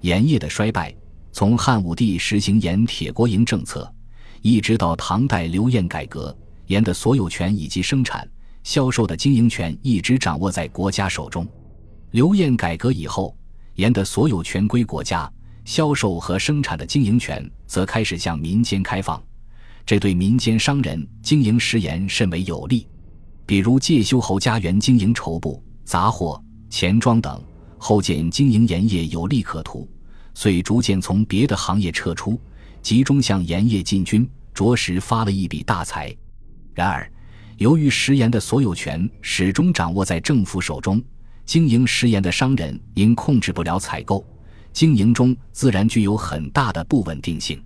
盐业的衰败，从汉武帝实行盐铁国营政策，一直到唐代刘晏改革，盐的所有权以及生产、销售的经营权一直掌握在国家手中。刘晏改革以后，盐的所有权归国家，销售和生产的经营权则开始向民间开放，这对民间商人经营食盐甚为有利。比如介休侯家园经营绸布、杂货、钱庄等。后见经营盐业有利可图，遂逐渐从别的行业撤出，集中向盐业进军，着实发了一笔大财。然而，由于食盐的所有权始终掌握在政府手中，经营食盐的商人因控制不了采购，经营中自然具有很大的不稳定性。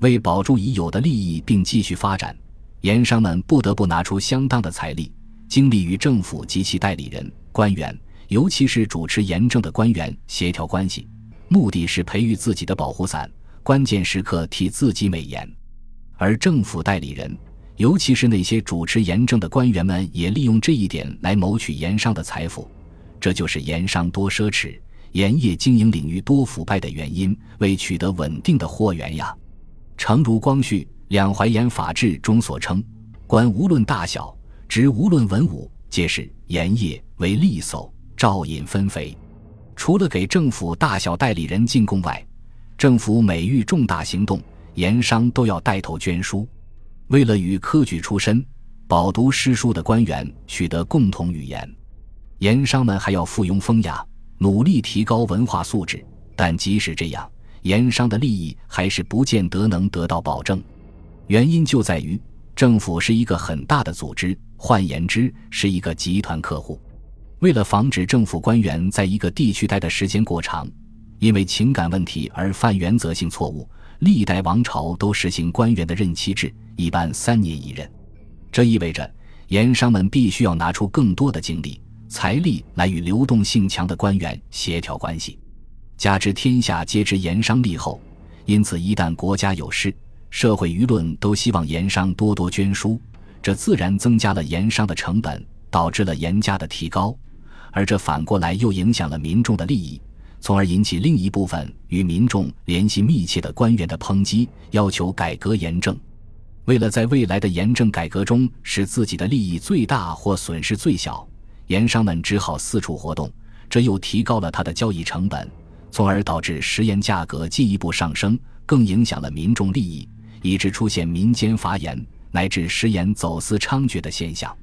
为保住已有的利益并继续发展，盐商们不得不拿出相当的财力、精力与政府及其代理人、官员。尤其是主持严政的官员协调关系，目的是培育自己的保护伞，关键时刻替自己美言。而政府代理人，尤其是那些主持严政的官员们，也利用这一点来谋取盐商的财富。这就是盐商多奢侈、盐业经营领域多腐败的原因，为取得稳定的货源呀。诚如光绪《两淮盐法制》中所称：“官无论大小，职无论文武，皆是盐业为利叟。”照引分肥，除了给政府大小代理人进贡外，政府每遇重大行动，盐商都要带头捐书。为了与科举出身、饱读诗书的官员取得共同语言，盐商们还要附庸风雅，努力提高文化素质。但即使这样，盐商的利益还是不见得能得到保证。原因就在于政府是一个很大的组织，换言之，是一个集团客户。为了防止政府官员在一个地区待的时间过长，因为情感问题而犯原则性错误，历代王朝都实行官员的任期制，一般三年一任。这意味着盐商们必须要拿出更多的精力、财力来与流动性强的官员协调关系。加之天下皆知盐商利后，因此一旦国家有事，社会舆论都希望盐商多多捐书，这自然增加了盐商的成本，导致了盐价的提高。而这反过来又影响了民众的利益，从而引起另一部分与民众联系密切的官员的抨击，要求改革盐政。为了在未来的盐政改革中使自己的利益最大或损失最小，盐商们只好四处活动，这又提高了他的交易成本，从而导致食盐价格进一步上升，更影响了民众利益，以致出现民间发盐乃至食盐走私猖獗的现象。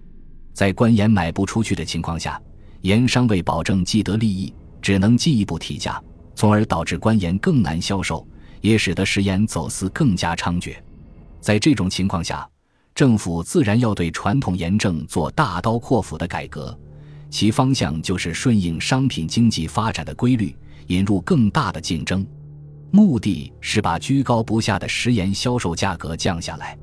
在官盐买不出去的情况下，盐商为保证既得利益，只能进一步提价，从而导致官盐更难销售，也使得食盐走私更加猖獗。在这种情况下，政府自然要对传统盐政做大刀阔斧的改革，其方向就是顺应商品经济发展的规律，引入更大的竞争，目的是把居高不下的食盐销售价格降下来。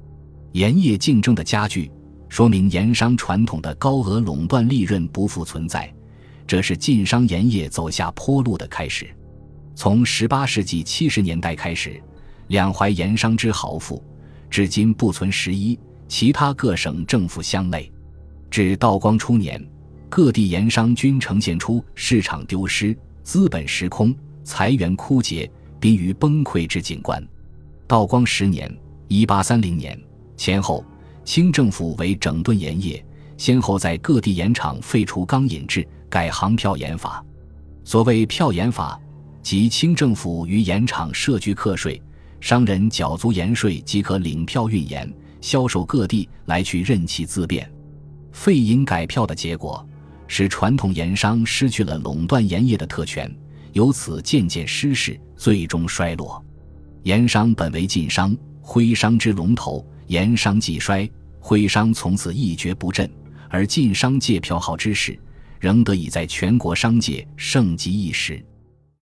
盐业竞争的加剧。说明盐商传统的高额垄断利润不复存在，这是晋商盐业走下坡路的开始。从十八世纪七十年代开始，两淮盐商之豪富，至今不存十一，其他各省政府相类。至道光初年，各地盐商均呈现出市场丢失、资本时空、财源枯竭、濒于崩溃之景观。道光十年（一八三零年）前后。清政府为整顿盐业，先后在各地盐场废除钢引制，改行票盐法。所谓票盐法，即清政府于盐场设局课税，商人缴足盐税即可领票运盐，销售各地来去任其自便。废银改票的结果，使传统盐商失去了垄断盐业的特权，由此渐渐失势，最终衰落。盐商本为晋商、徽商之龙头，盐商既衰。徽商从此一蹶不振，而晋商借票号之势，仍得以在全国商界盛极一时。